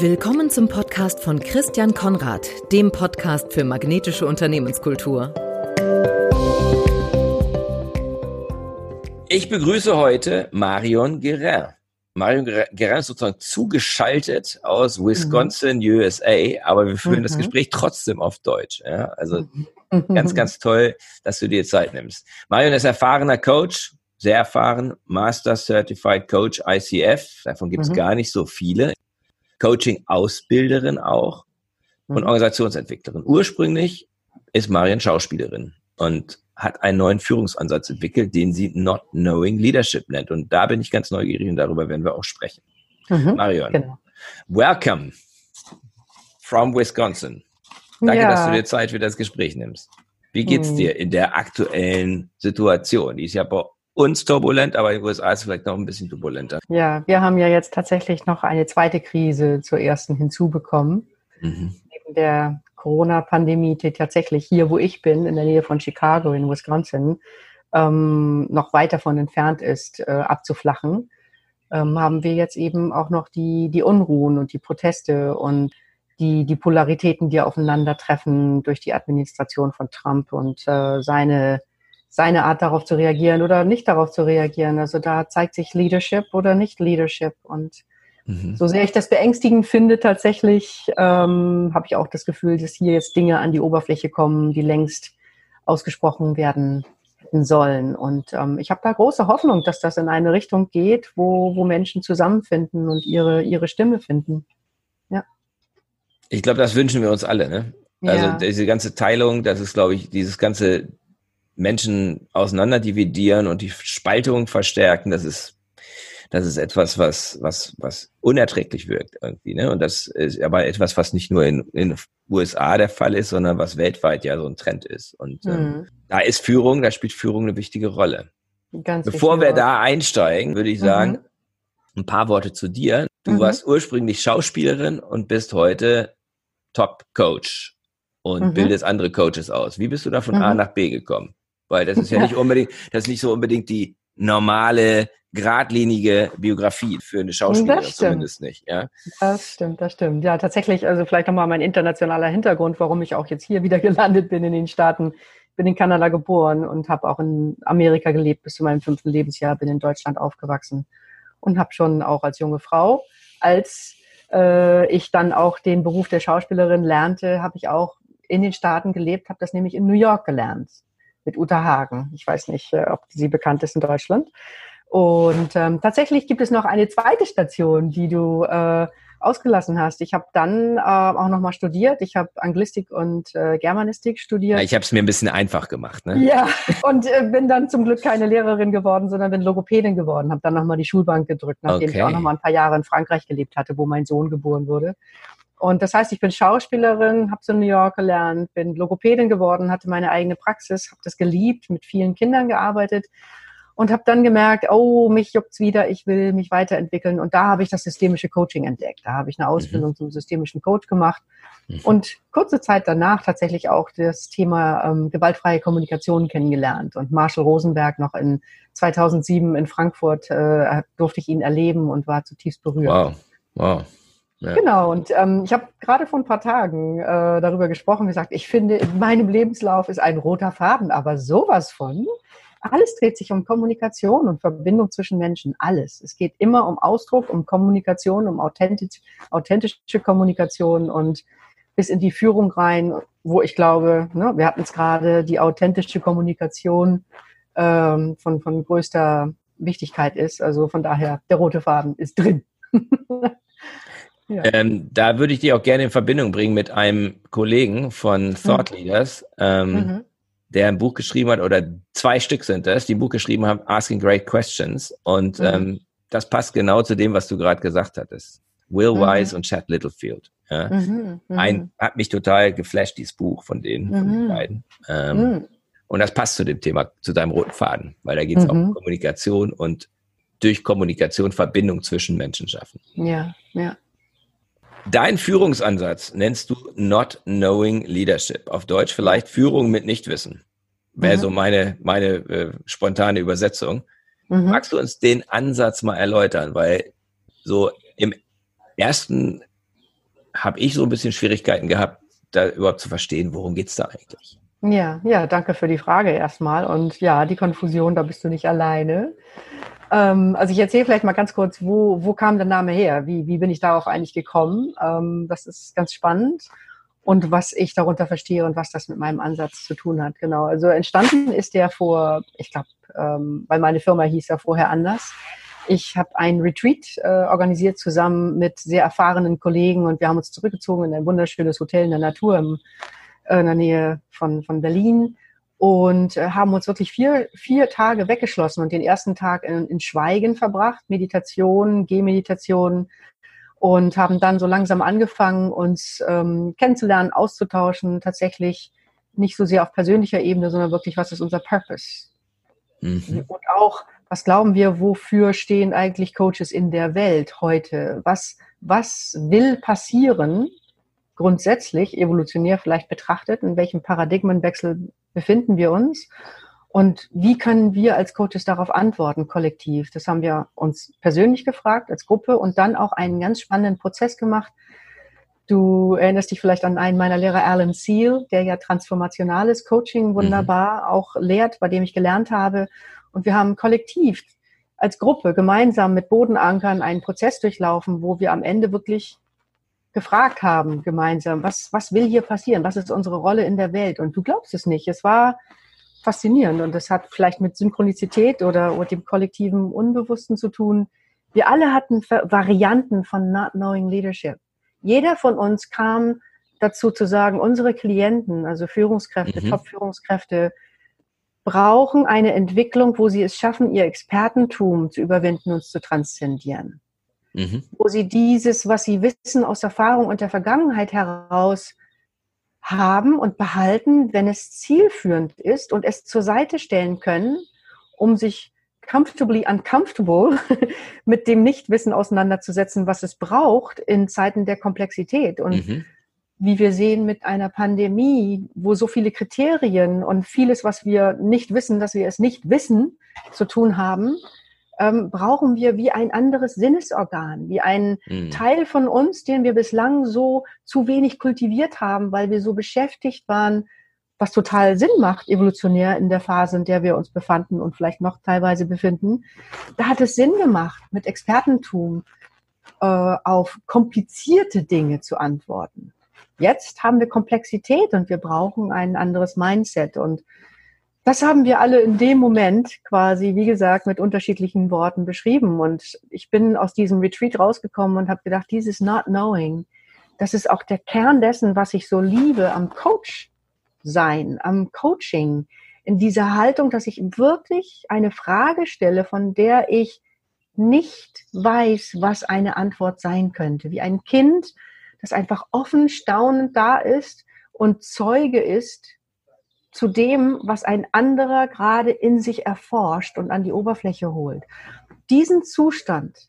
Willkommen zum Podcast von Christian Konrad, dem Podcast für magnetische Unternehmenskultur. Ich begrüße heute Marion Guerin. Marion Guerin ist sozusagen zugeschaltet aus Wisconsin, mhm. USA, aber wir führen mhm. das Gespräch trotzdem auf Deutsch. Ja? Also mhm. ganz, ganz toll, dass du dir Zeit nimmst. Marion ist erfahrener Coach, sehr erfahren, Master Certified Coach ICF. Davon gibt es mhm. gar nicht so viele. Coaching-Ausbilderin auch und mhm. Organisationsentwicklerin. Ursprünglich ist Marion Schauspielerin und hat einen neuen Führungsansatz entwickelt, den sie Not Knowing Leadership nennt. Und da bin ich ganz neugierig und darüber werden wir auch sprechen. Mhm, Marion, genau. welcome from Wisconsin. Danke, ja. dass du dir Zeit für das Gespräch nimmst. Wie geht's mhm. dir in der aktuellen Situation? Die ist ja bei uns turbulent, aber in den USA ist es vielleicht noch ein bisschen turbulenter. Ja, wir haben ja jetzt tatsächlich noch eine zweite Krise zur ersten hinzubekommen. Mhm. Neben der Corona-Pandemie, die tatsächlich hier, wo ich bin, in der Nähe von Chicago in Wisconsin, ähm, noch weit davon entfernt ist, äh, abzuflachen, ähm, haben wir jetzt eben auch noch die, die Unruhen und die Proteste und die, die Polaritäten, die aufeinandertreffen durch die Administration von Trump und äh, seine seine Art darauf zu reagieren oder nicht darauf zu reagieren. Also da zeigt sich Leadership oder nicht Leadership. Und mhm. so sehr ich das beängstigend finde, tatsächlich ähm, habe ich auch das Gefühl, dass hier jetzt Dinge an die Oberfläche kommen, die längst ausgesprochen werden sollen. Und ähm, ich habe da große Hoffnung, dass das in eine Richtung geht, wo, wo Menschen zusammenfinden und ihre, ihre Stimme finden. Ja. Ich glaube, das wünschen wir uns alle. Ne? Also ja. diese ganze Teilung, das ist, glaube ich, dieses ganze Menschen auseinanderdividieren und die Spaltung verstärken, das ist, das ist etwas, was, was, was unerträglich wirkt irgendwie, ne? Und das ist aber etwas, was nicht nur in, in USA der Fall ist, sondern was weltweit ja so ein Trend ist. Und ähm, mhm. da ist Führung, da spielt Führung eine wichtige Rolle. Ganz Bevor wir da einsteigen, würde ich sagen, mhm. ein paar Worte zu dir. Du mhm. warst ursprünglich Schauspielerin und bist heute Top Coach und mhm. bildest andere Coaches aus. Wie bist du da von A mhm. nach B gekommen? Weil das ist ja, ja nicht unbedingt, das ist nicht so unbedingt die normale, geradlinige Biografie für eine Schauspielerin zumindest nicht. Ja? Das stimmt, das stimmt. Ja, tatsächlich, also vielleicht nochmal mein internationaler Hintergrund, warum ich auch jetzt hier wieder gelandet bin in den Staaten. Ich bin in Kanada geboren und habe auch in Amerika gelebt bis zu meinem fünften Lebensjahr, bin in Deutschland aufgewachsen und habe schon auch als junge Frau, als äh, ich dann auch den Beruf der Schauspielerin lernte, habe ich auch in den Staaten gelebt, habe das nämlich in New York gelernt mit Uta Hagen. Ich weiß nicht, äh, ob sie bekannt ist in Deutschland. Und ähm, tatsächlich gibt es noch eine zweite Station, die du äh, ausgelassen hast. Ich habe dann äh, auch nochmal studiert. Ich habe Anglistik und äh, Germanistik studiert. Ja, ich habe es mir ein bisschen einfach gemacht. Ne? Ja, und äh, bin dann zum Glück keine Lehrerin geworden, sondern bin Logopädin geworden. Habe dann nochmal die Schulbank gedrückt, nachdem okay. ich auch nochmal ein paar Jahre in Frankreich gelebt hatte, wo mein Sohn geboren wurde. Und das heißt, ich bin Schauspielerin, habe so in New York gelernt, bin Logopädin geworden, hatte meine eigene Praxis, habe das geliebt, mit vielen Kindern gearbeitet und habe dann gemerkt, oh, mich juckt's wieder, ich will mich weiterentwickeln. Und da habe ich das systemische Coaching entdeckt. Da habe ich eine Ausbildung mhm. zum systemischen Coach gemacht mhm. und kurze Zeit danach tatsächlich auch das Thema ähm, gewaltfreie Kommunikation kennengelernt. Und Marshall Rosenberg noch in 2007 in Frankfurt äh, durfte ich ihn erleben und war zutiefst berührt. Wow, wow. Ja. Genau, und ähm, ich habe gerade vor ein paar Tagen äh, darüber gesprochen, gesagt, ich finde, in meinem Lebenslauf ist ein roter Faden, aber sowas von. Alles dreht sich um Kommunikation und Verbindung zwischen Menschen. Alles. Es geht immer um Ausdruck, um Kommunikation, um authentisch, authentische Kommunikation und bis in die Führung rein, wo ich glaube, ne, wir hatten es gerade, die authentische Kommunikation ähm, von, von größter Wichtigkeit ist. Also von daher, der rote Faden ist drin. Ja. Ähm, da würde ich die auch gerne in Verbindung bringen mit einem Kollegen von Thought mhm. Leaders, ähm, mhm. der ein Buch geschrieben hat, oder zwei Stück sind das, die ein Buch geschrieben haben, Asking Great Questions. Und mhm. ähm, das passt genau zu dem, was du gerade gesagt hattest. Will mhm. Wise und Chad Littlefield. Ja. Mhm. Mhm. Ein, hat mich total geflasht, dieses Buch von denen, von den beiden. Ähm, und das passt zu dem Thema, zu deinem roten Faden, weil da geht es auch um Kommunikation und durch Kommunikation Verbindung zwischen Menschen schaffen. Ja, ja. Dein Führungsansatz nennst du Not Knowing Leadership. Auf Deutsch vielleicht Führung mit Nichtwissen. Wäre mhm. so meine, meine äh, spontane Übersetzung. Mhm. Magst du uns den Ansatz mal erläutern? Weil so im ersten habe ich so ein bisschen Schwierigkeiten gehabt, da überhaupt zu verstehen, worum geht es da eigentlich. Ja, ja, danke für die Frage erstmal. Und ja, die Konfusion, da bist du nicht alleine. Ähm, also ich erzähle vielleicht mal ganz kurz, wo, wo kam der Name her? Wie, wie bin ich darauf eigentlich gekommen? Ähm, das ist ganz spannend. Und was ich darunter verstehe und was das mit meinem Ansatz zu tun hat. Genau. Also entstanden ist der vor, ich glaube, ähm, weil meine Firma hieß ja vorher anders. Ich habe ein Retreat äh, organisiert zusammen mit sehr erfahrenen Kollegen und wir haben uns zurückgezogen in ein wunderschönes Hotel in der Natur im, äh, in der Nähe von, von Berlin und äh, haben uns wirklich vier, vier Tage weggeschlossen und den ersten Tag in, in Schweigen verbracht, Meditation, Gehmeditation und haben dann so langsam angefangen, uns ähm, kennenzulernen, auszutauschen, tatsächlich nicht so sehr auf persönlicher Ebene, sondern wirklich, was ist unser Purpose? Mhm. Und auch, was glauben wir, wofür stehen eigentlich Coaches in der Welt heute? Was, was will passieren, grundsätzlich, evolutionär vielleicht betrachtet, in welchem Paradigmenwechsel befinden wir uns? Und wie können wir als Coaches darauf antworten, kollektiv? Das haben wir uns persönlich gefragt, als Gruppe und dann auch einen ganz spannenden Prozess gemacht. Du erinnerst dich vielleicht an einen meiner Lehrer, Alan Seal, der ja transformationales Coaching wunderbar mhm. auch lehrt, bei dem ich gelernt habe. Und wir haben kollektiv als Gruppe gemeinsam mit Bodenankern einen Prozess durchlaufen, wo wir am Ende wirklich gefragt haben gemeinsam, was, was will hier passieren? Was ist unsere Rolle in der Welt? Und du glaubst es nicht. Es war faszinierend und das hat vielleicht mit Synchronizität oder, oder dem kollektiven Unbewussten zu tun. Wir alle hatten Varianten von Not Knowing Leadership. Jeder von uns kam dazu zu sagen, unsere Klienten, also Führungskräfte, mhm. Top-Führungskräfte, brauchen eine Entwicklung, wo sie es schaffen, ihr Expertentum zu überwinden und zu transzendieren mhm. wo sie dieses, was sie wissen aus Erfahrung und der Vergangenheit heraus haben und behalten, wenn es zielführend ist und es zur Seite stellen können, um sich comfortably uncomfortable mit dem Nichtwissen auseinanderzusetzen, was es braucht in Zeiten der Komplexität. Und mhm. wie wir sehen mit einer Pandemie, wo so viele Kriterien und vieles, was wir nicht wissen, dass wir es nicht wissen, zu tun haben, ähm, brauchen wir wie ein anderes Sinnesorgan, wie ein mhm. Teil von uns, den wir bislang so zu wenig kultiviert haben, weil wir so beschäftigt waren, was total Sinn macht, evolutionär in der Phase, in der wir uns befanden und vielleicht noch teilweise befinden. Da hat es Sinn gemacht, mit Expertentum äh, auf komplizierte Dinge zu antworten. Jetzt haben wir Komplexität und wir brauchen ein anderes Mindset und das haben wir alle in dem Moment quasi, wie gesagt, mit unterschiedlichen Worten beschrieben. Und ich bin aus diesem Retreat rausgekommen und habe gedacht, dieses Not Knowing, das ist auch der Kern dessen, was ich so liebe am Coach sein, am Coaching, in dieser Haltung, dass ich wirklich eine Frage stelle, von der ich nicht weiß, was eine Antwort sein könnte. Wie ein Kind, das einfach offen staunend da ist und Zeuge ist zu dem, was ein anderer gerade in sich erforscht und an die Oberfläche holt. Diesen Zustand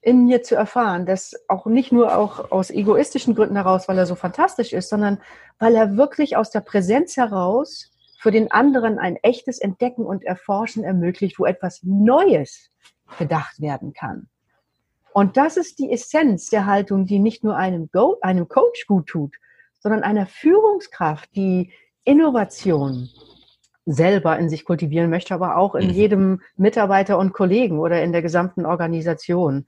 in mir zu erfahren, das auch nicht nur auch aus egoistischen Gründen heraus, weil er so fantastisch ist, sondern weil er wirklich aus der Präsenz heraus für den anderen ein echtes Entdecken und Erforschen ermöglicht, wo etwas Neues gedacht werden kann. Und das ist die Essenz der Haltung, die nicht nur einem, Go einem Coach gut tut, sondern einer Führungskraft, die Innovation selber in sich kultivieren möchte, aber auch in mhm. jedem Mitarbeiter und Kollegen oder in der gesamten Organisation,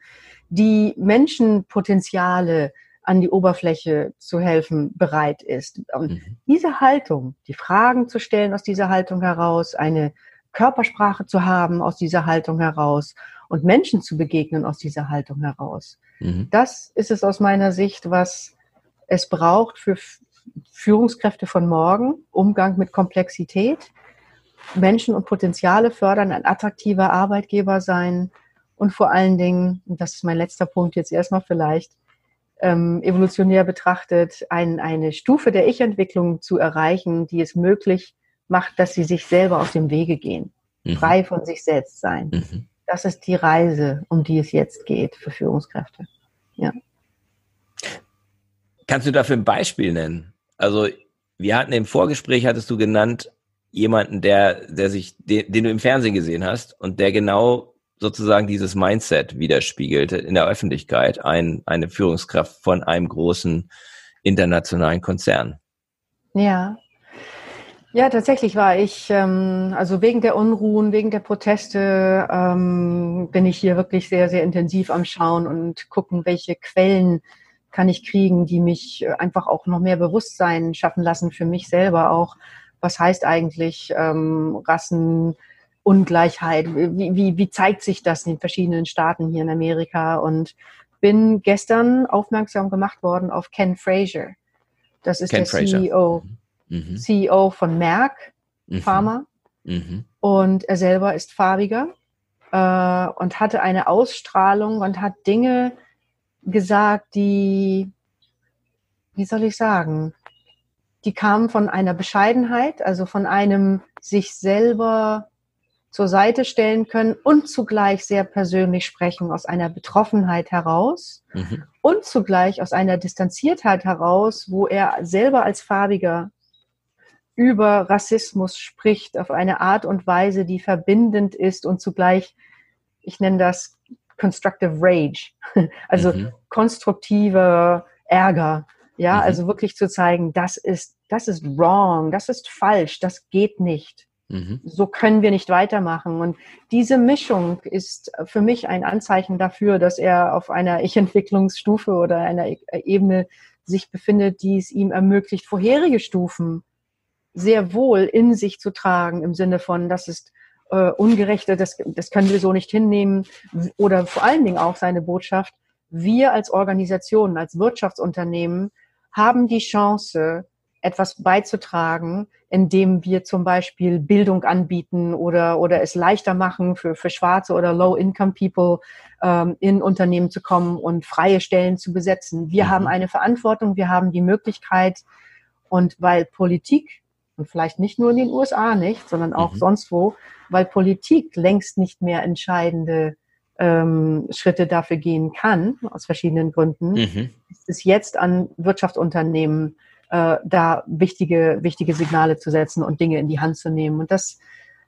die Menschenpotenziale an die Oberfläche zu helfen bereit ist. Und mhm. diese Haltung, die Fragen zu stellen aus dieser Haltung heraus, eine Körpersprache zu haben aus dieser Haltung heraus und Menschen zu begegnen aus dieser Haltung heraus. Mhm. Das ist es aus meiner Sicht, was es braucht für Führungskräfte von morgen, Umgang mit Komplexität, Menschen und Potenziale fördern, ein attraktiver Arbeitgeber sein und vor allen Dingen, und das ist mein letzter Punkt jetzt erstmal vielleicht, ähm, evolutionär betrachtet, ein, eine Stufe der Ich-Entwicklung zu erreichen, die es möglich macht, dass sie sich selber aus dem Wege gehen, mhm. frei von sich selbst sein. Mhm. Das ist die Reise, um die es jetzt geht für Führungskräfte. Ja. Kannst du dafür ein Beispiel nennen? Also, wir hatten im Vorgespräch, hattest du genannt, jemanden, der, der sich, den, den du im Fernsehen gesehen hast und der genau sozusagen dieses Mindset widerspiegelt in der Öffentlichkeit, ein, eine Führungskraft von einem großen internationalen Konzern. Ja. Ja, tatsächlich war ich, ähm, also wegen der Unruhen, wegen der Proteste, ähm, bin ich hier wirklich sehr, sehr intensiv am Schauen und gucken, welche Quellen kann ich kriegen, die mich einfach auch noch mehr Bewusstsein schaffen lassen für mich selber auch. Was heißt eigentlich ähm, Rassenungleichheit? Wie, wie, wie zeigt sich das in den verschiedenen Staaten hier in Amerika? Und bin gestern aufmerksam gemacht worden auf Ken Fraser. Das ist Ken der Fraser. CEO, mhm. CEO von Merck mhm. Pharma. Mhm. Und er selber ist farbiger äh, und hatte eine Ausstrahlung und hat Dinge gesagt, die, wie soll ich sagen, die kamen von einer Bescheidenheit, also von einem sich selber zur Seite stellen können und zugleich sehr persönlich sprechen aus einer Betroffenheit heraus mhm. und zugleich aus einer Distanziertheit heraus, wo er selber als Farbiger über Rassismus spricht auf eine Art und Weise, die verbindend ist und zugleich, ich nenne das Constructive Rage, also mhm. konstruktive Ärger. Ja, mhm. also wirklich zu zeigen, das ist, das ist wrong, das ist falsch, das geht nicht. Mhm. So können wir nicht weitermachen. Und diese Mischung ist für mich ein Anzeichen dafür, dass er auf einer Ich-Entwicklungsstufe oder einer Ebene sich befindet, die es ihm ermöglicht, vorherige Stufen sehr wohl in sich zu tragen, im Sinne von, das ist äh, Ungerechte, das, das können wir so nicht hinnehmen. Oder vor allen Dingen auch seine Botschaft, wir als Organisation, als Wirtschaftsunternehmen haben die Chance, etwas beizutragen, indem wir zum Beispiel Bildung anbieten oder, oder es leichter machen für, für schwarze oder Low-Income-People ähm, in Unternehmen zu kommen und freie Stellen zu besetzen. Wir mhm. haben eine Verantwortung, wir haben die Möglichkeit und weil Politik und vielleicht nicht nur in den USA nicht, sondern auch mhm. sonst wo, weil Politik längst nicht mehr entscheidende ähm, Schritte dafür gehen kann, aus verschiedenen Gründen, mhm. ist es jetzt an Wirtschaftsunternehmen, äh, da wichtige, wichtige Signale zu setzen und Dinge in die Hand zu nehmen. Und das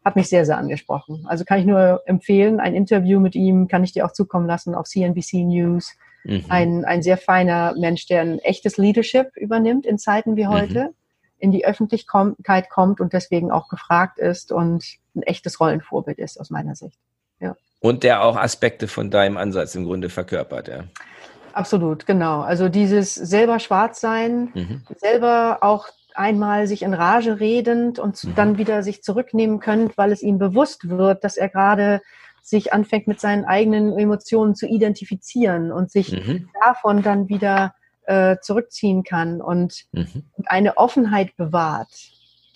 hat mich sehr, sehr angesprochen. Also kann ich nur empfehlen, ein Interview mit ihm kann ich dir auch zukommen lassen auf CNBC News. Mhm. Ein, ein sehr feiner Mensch, der ein echtes Leadership übernimmt in Zeiten wie heute. Mhm in die Öffentlichkeit kommt und deswegen auch gefragt ist und ein echtes Rollenvorbild ist aus meiner Sicht. Ja. Und der auch Aspekte von deinem Ansatz im Grunde verkörpert, ja. Absolut, genau. Also dieses selber schwarz sein, mhm. selber auch einmal sich in Rage redend und mhm. dann wieder sich zurücknehmen könnt, weil es ihm bewusst wird, dass er gerade sich anfängt mit seinen eigenen Emotionen zu identifizieren und sich mhm. davon dann wieder äh, zurückziehen kann und, mhm. und, eine Offenheit bewahrt,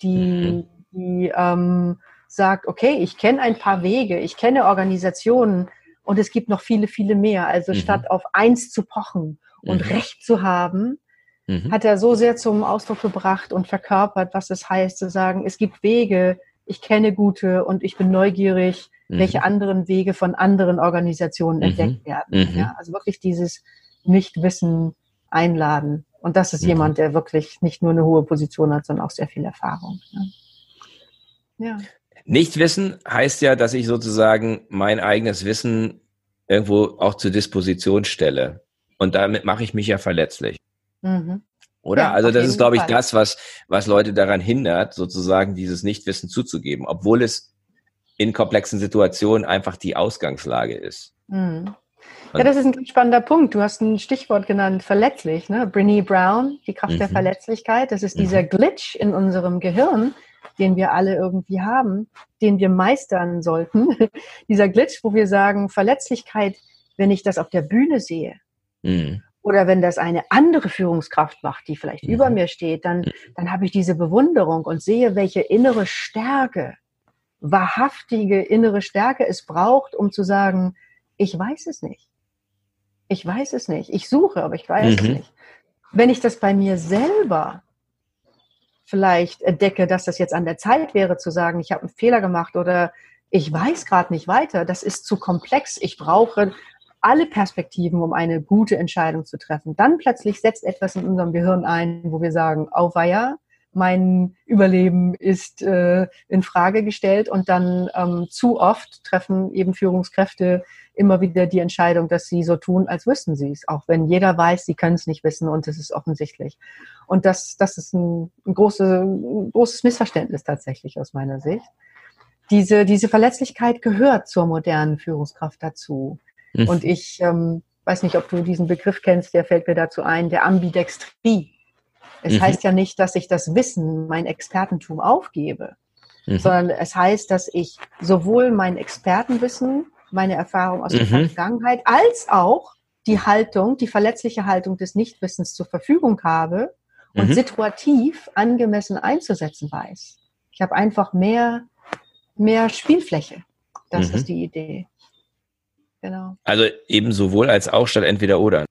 die, mhm. die ähm, sagt, okay, ich kenne ein paar Wege, ich kenne Organisationen und es gibt noch viele, viele mehr. Also mhm. statt auf eins zu pochen und mhm. Recht zu haben, mhm. hat er so sehr zum Ausdruck gebracht und verkörpert, was es heißt zu sagen, es gibt Wege, ich kenne gute und ich bin neugierig, welche anderen Wege von anderen Organisationen entdeckt werden. Ja, also wirklich dieses Nichtwissen einladen. Und das ist mhm. jemand, der wirklich nicht nur eine hohe Position hat, sondern auch sehr viel Erfahrung. Ja. ja. Nicht wissen heißt ja, dass ich sozusagen mein eigenes Wissen irgendwo auch zur Disposition stelle. Und damit mache ich mich ja verletzlich. Mhm. Oder? Ja, also das ist, glaube ich, Fall. das, was, was Leute daran hindert, sozusagen dieses Nichtwissen zuzugeben, obwohl es in komplexen Situationen einfach die Ausgangslage ist. Mhm. Ja, das ist ein spannender Punkt. Du hast ein Stichwort genannt, verletzlich. Ne? Brene Brown, die Kraft mhm. der Verletzlichkeit. Das ist mhm. dieser Glitch in unserem Gehirn, den wir alle irgendwie haben, den wir meistern sollten. dieser Glitch, wo wir sagen, Verletzlichkeit, wenn ich das auf der Bühne sehe, mhm. oder wenn das eine andere Führungskraft macht, die vielleicht mhm. über mir steht, dann, mhm. dann habe ich diese Bewunderung und sehe, welche innere Stärke, wahrhaftige innere Stärke es braucht, um zu sagen, ich weiß es nicht. Ich weiß es nicht. Ich suche, aber ich weiß mhm. es nicht. Wenn ich das bei mir selber vielleicht entdecke, dass das jetzt an der Zeit wäre zu sagen, ich habe einen Fehler gemacht oder ich weiß gerade nicht weiter, das ist zu komplex, ich brauche alle Perspektiven, um eine gute Entscheidung zu treffen. Dann plötzlich setzt etwas in unserem Gehirn ein, wo wir sagen, auweia, mein Überleben ist äh, in Frage gestellt und dann ähm, zu oft treffen eben Führungskräfte immer wieder die Entscheidung, dass sie so tun, als wüssten sie es, auch wenn jeder weiß, sie können es nicht wissen und es ist offensichtlich. Und das, das ist ein, ein, große, ein großes Missverständnis tatsächlich aus meiner Sicht. Diese, diese Verletzlichkeit gehört zur modernen Führungskraft dazu. Mhm. Und ich ähm, weiß nicht, ob du diesen Begriff kennst, der fällt mir dazu ein, der Ambidextrie. Es mhm. heißt ja nicht, dass ich das Wissen, mein Expertentum aufgebe, mhm. sondern es heißt, dass ich sowohl mein Expertenwissen, meine Erfahrung aus der mhm. Vergangenheit, als auch die Haltung, die verletzliche Haltung des Nichtwissens zur Verfügung habe und mhm. situativ angemessen einzusetzen weiß. Ich habe einfach mehr, mehr Spielfläche. Das ist mhm. die Idee. Genau. Also eben sowohl als auch statt entweder oder.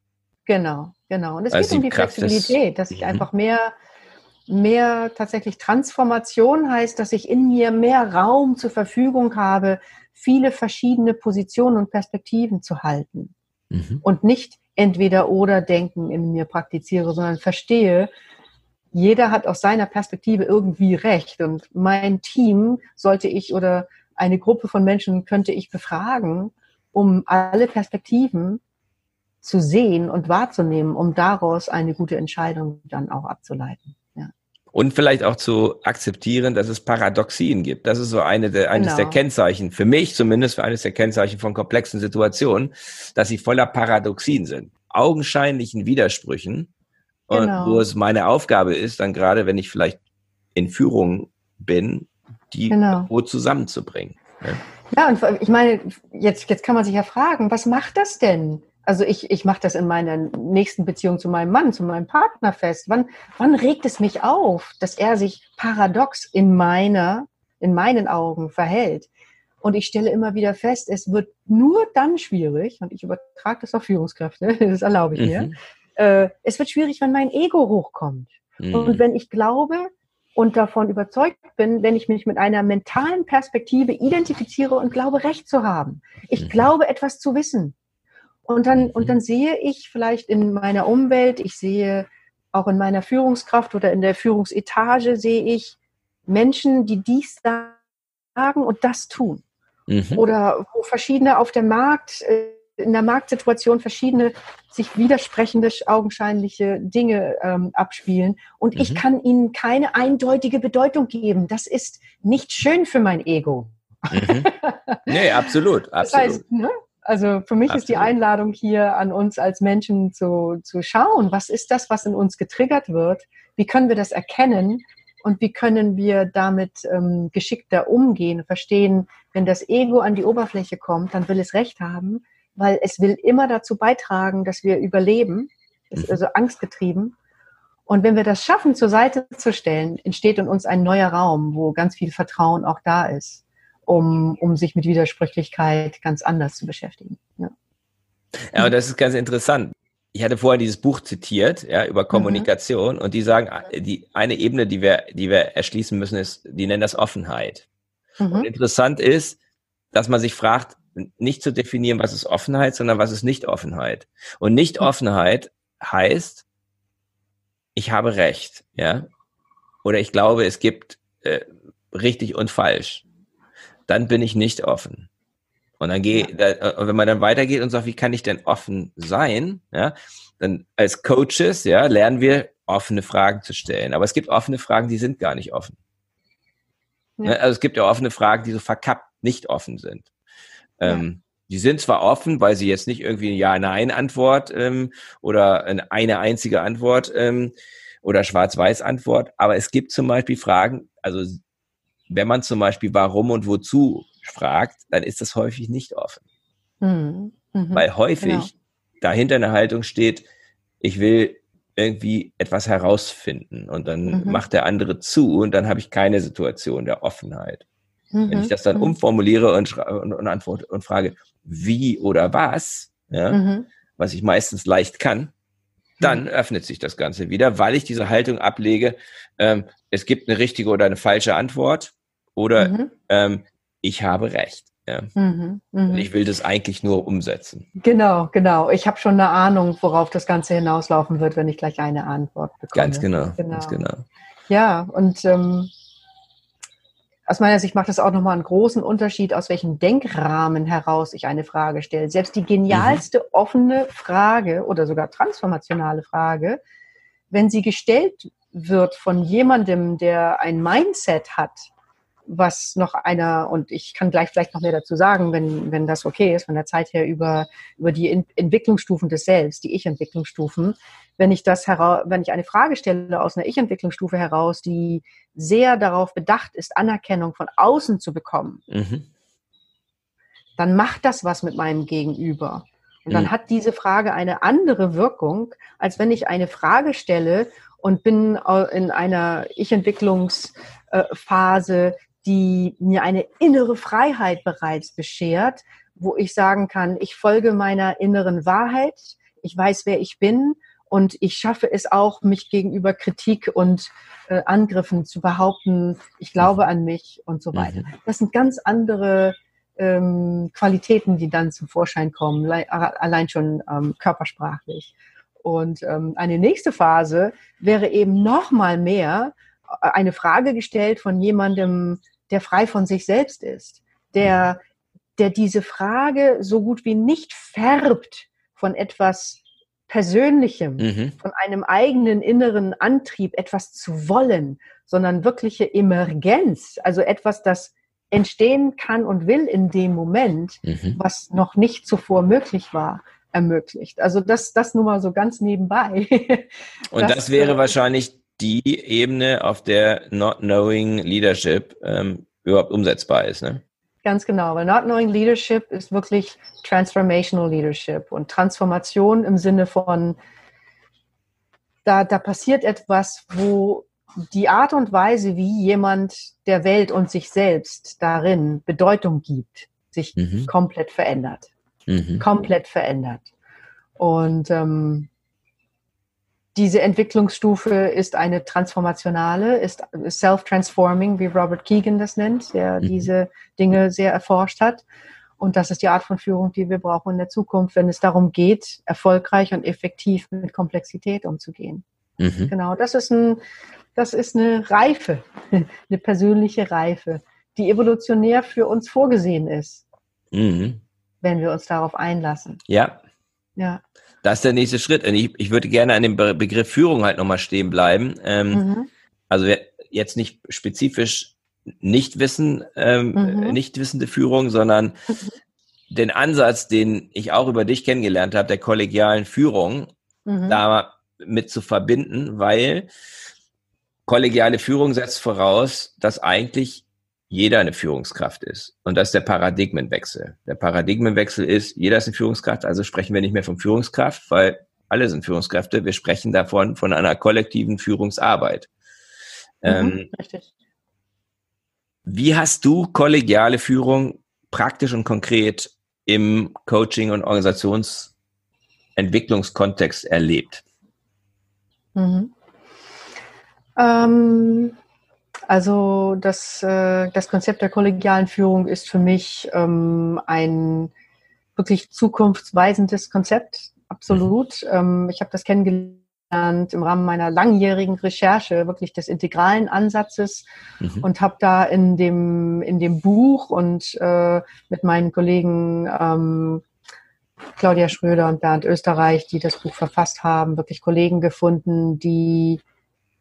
Genau, genau. Und es also geht um die Kraft Flexibilität, dass ich mhm. einfach mehr, mehr tatsächlich Transformation heißt, dass ich in mir mehr Raum zur Verfügung habe, viele verschiedene Positionen und Perspektiven zu halten. Mhm. Und nicht entweder oder Denken in mir praktiziere, sondern verstehe, jeder hat aus seiner Perspektive irgendwie recht. Und mein Team sollte ich oder eine Gruppe von Menschen könnte ich befragen, um alle Perspektiven zu sehen und wahrzunehmen, um daraus eine gute Entscheidung dann auch abzuleiten. Ja. Und vielleicht auch zu akzeptieren, dass es Paradoxien gibt. Das ist so eine der, eines genau. der Kennzeichen, für mich zumindest für eines der Kennzeichen von komplexen Situationen, dass sie voller Paradoxien sind. Augenscheinlichen Widersprüchen. Und genau. wo es meine Aufgabe ist, dann gerade wenn ich vielleicht in Führung bin, die genau. zusammenzubringen. Ja. ja, und ich meine, jetzt, jetzt kann man sich ja fragen, was macht das denn? Also ich, ich mache das in meiner nächsten Beziehung zu meinem Mann, zu meinem Partner fest. Wann, wann regt es mich auf, dass er sich paradox in meiner, in meinen Augen verhält? Und ich stelle immer wieder fest, es wird nur dann schwierig, und ich übertrage das auf Führungskräfte, das erlaube ich mir, mhm. äh, es wird schwierig, wenn mein Ego hochkommt. Mhm. Und wenn ich glaube und davon überzeugt bin, wenn ich mich mit einer mentalen Perspektive identifiziere und glaube, Recht zu haben. Ich mhm. glaube, etwas zu wissen. Und dann, und dann sehe ich vielleicht in meiner Umwelt, ich sehe auch in meiner Führungskraft oder in der Führungsetage, sehe ich Menschen, die dies sagen und das tun. Mhm. Oder wo verschiedene auf dem Markt, äh, in der Marktsituation verschiedene sich widersprechende augenscheinliche Dinge ähm, abspielen. Und mhm. ich kann ihnen keine eindeutige Bedeutung geben. Das ist nicht schön für mein Ego. Mhm. Nee, absolut. absolut. Das heißt, ne, also für mich Absolut. ist die Einladung hier an uns als Menschen zu, zu schauen, was ist das, was in uns getriggert wird? Wie können wir das erkennen? Und wie können wir damit ähm, geschickter umgehen, verstehen, wenn das Ego an die Oberfläche kommt, dann will es Recht haben, weil es will immer dazu beitragen, dass wir überleben, ist mhm. also angstgetrieben. Und wenn wir das schaffen, zur Seite zu stellen, entsteht in uns ein neuer Raum, wo ganz viel Vertrauen auch da ist um, um sich mit Widersprüchlichkeit ganz anders zu beschäftigen. Ja. ja, und das ist ganz interessant. Ich hatte vorhin dieses Buch zitiert, ja, über mhm. Kommunikation mhm. und die sagen, die eine Ebene, die wir, die wir erschließen müssen, ist, die nennen das Offenheit. Mhm. Und interessant ist, dass man sich fragt, nicht zu definieren, was ist Offenheit, sondern was ist Nicht-Offenheit. Und Nicht-Offenheit heißt, ich habe Recht, ja, oder ich glaube, es gibt äh, richtig und falsch dann bin ich nicht offen. Und dann gehe, ja. wenn man dann weitergeht und sagt, wie kann ich denn offen sein, ja, dann als Coaches, ja, lernen wir offene Fragen zu stellen. Aber es gibt offene Fragen, die sind gar nicht offen. Ja. Ne, also es gibt ja offene Fragen, die so verkappt nicht offen sind. Ja. Ähm, die sind zwar offen, weil sie jetzt nicht irgendwie eine Ja-Nein-Antwort ähm, oder eine einzige Antwort ähm, oder Schwarz-Weiß-Antwort, aber es gibt zum Beispiel Fragen, also wenn man zum Beispiel warum und wozu fragt, dann ist das häufig nicht offen. Mhm. Mhm. Weil häufig genau. dahinter eine Haltung steht, ich will irgendwie etwas herausfinden und dann mhm. macht der andere zu und dann habe ich keine Situation der Offenheit. Wenn ich mhm. das dann mhm. umformuliere und, und, und antworte und frage, wie oder was, ja, mhm. was ich meistens leicht kann, dann öffnet sich das Ganze wieder, weil ich diese Haltung ablege, ähm, es gibt eine richtige oder eine falsche Antwort oder mhm. ähm, ich habe recht. Ja. Mhm, mh. Ich will das eigentlich nur umsetzen. Genau, genau. Ich habe schon eine Ahnung, worauf das Ganze hinauslaufen wird, wenn ich gleich eine Antwort bekomme. Ganz genau, genau. Ganz genau. Ja, und ähm, aus meiner Sicht macht das auch nochmal einen großen Unterschied, aus welchem Denkrahmen heraus ich eine Frage stelle. Selbst die genialste mhm. offene Frage oder sogar transformationale Frage, wenn sie gestellt wird von jemandem, der ein Mindset hat, was noch einer, und ich kann gleich vielleicht noch mehr dazu sagen, wenn, wenn das okay ist, von der Zeit her über, über die Entwicklungsstufen des Selbst, die Ich-Entwicklungsstufen. Wenn ich das heraus, wenn ich eine Frage stelle aus einer Ich-Entwicklungsstufe heraus, die sehr darauf bedacht ist, Anerkennung von außen zu bekommen, mhm. dann macht das was mit meinem Gegenüber. Und dann mhm. hat diese Frage eine andere Wirkung, als wenn ich eine Frage stelle und bin in einer Ich-Entwicklungsphase, die mir eine innere Freiheit bereits beschert, wo ich sagen kann, ich folge meiner inneren Wahrheit, ich weiß, wer ich bin und ich schaffe es auch, mich gegenüber Kritik und äh, Angriffen zu behaupten, ich glaube an mich und so weiter. Mhm. Das sind ganz andere ähm, Qualitäten, die dann zum Vorschein kommen, allein schon ähm, körpersprachlich. Und ähm, eine nächste Phase wäre eben noch mal mehr äh, eine Frage gestellt von jemandem, der frei von sich selbst ist, der, der diese Frage so gut wie nicht färbt von etwas Persönlichem, mhm. von einem eigenen inneren Antrieb, etwas zu wollen, sondern wirkliche Emergenz, also etwas, das entstehen kann und will in dem Moment, mhm. was noch nicht zuvor möglich war, ermöglicht. Also das, das nur mal so ganz nebenbei. und das, das wäre äh, wahrscheinlich die Ebene, auf der Not Knowing Leadership ähm, überhaupt umsetzbar ist. Ne? Ganz genau, weil Not Knowing Leadership ist wirklich Transformational Leadership und Transformation im Sinne von, da, da passiert etwas, wo die Art und Weise, wie jemand der Welt und sich selbst darin Bedeutung gibt, sich mhm. komplett verändert. Mhm. Komplett verändert. Und ähm, diese Entwicklungsstufe ist eine transformationale, ist self-transforming, wie Robert Keegan das nennt, der mhm. diese Dinge sehr erforscht hat. Und das ist die Art von Führung, die wir brauchen in der Zukunft, wenn es darum geht, erfolgreich und effektiv mit Komplexität umzugehen. Mhm. Genau, das ist ein, das ist eine Reife, eine persönliche Reife, die evolutionär für uns vorgesehen ist, mhm. wenn wir uns darauf einlassen. Ja. Ja. Das ist der nächste Schritt. Und ich, ich würde gerne an dem Begriff Führung halt nochmal stehen bleiben. Ähm, mhm. Also jetzt nicht spezifisch nicht wissen, ähm, mhm. nicht wissende Führung, sondern den Ansatz, den ich auch über dich kennengelernt habe, der kollegialen Führung, mhm. da mit zu verbinden, weil kollegiale Führung setzt voraus, dass eigentlich jeder eine Führungskraft ist. Und das ist der Paradigmenwechsel. Der Paradigmenwechsel ist, jeder ist eine Führungskraft, also sprechen wir nicht mehr von Führungskraft, weil alle sind Führungskräfte. Wir sprechen davon von einer kollektiven Führungsarbeit. Mhm, ähm, richtig. Wie hast du kollegiale Führung praktisch und konkret im Coaching- und Organisationsentwicklungskontext erlebt? Mhm. Ähm, also das, äh, das Konzept der kollegialen Führung ist für mich ähm, ein wirklich zukunftsweisendes Konzept, absolut. Mhm. Ähm, ich habe das kennengelernt im Rahmen meiner langjährigen Recherche wirklich des integralen Ansatzes mhm. und habe da in dem in dem Buch und äh, mit meinen Kollegen ähm, Claudia Schröder und Bernd Österreich, die das Buch verfasst haben, wirklich Kollegen gefunden, die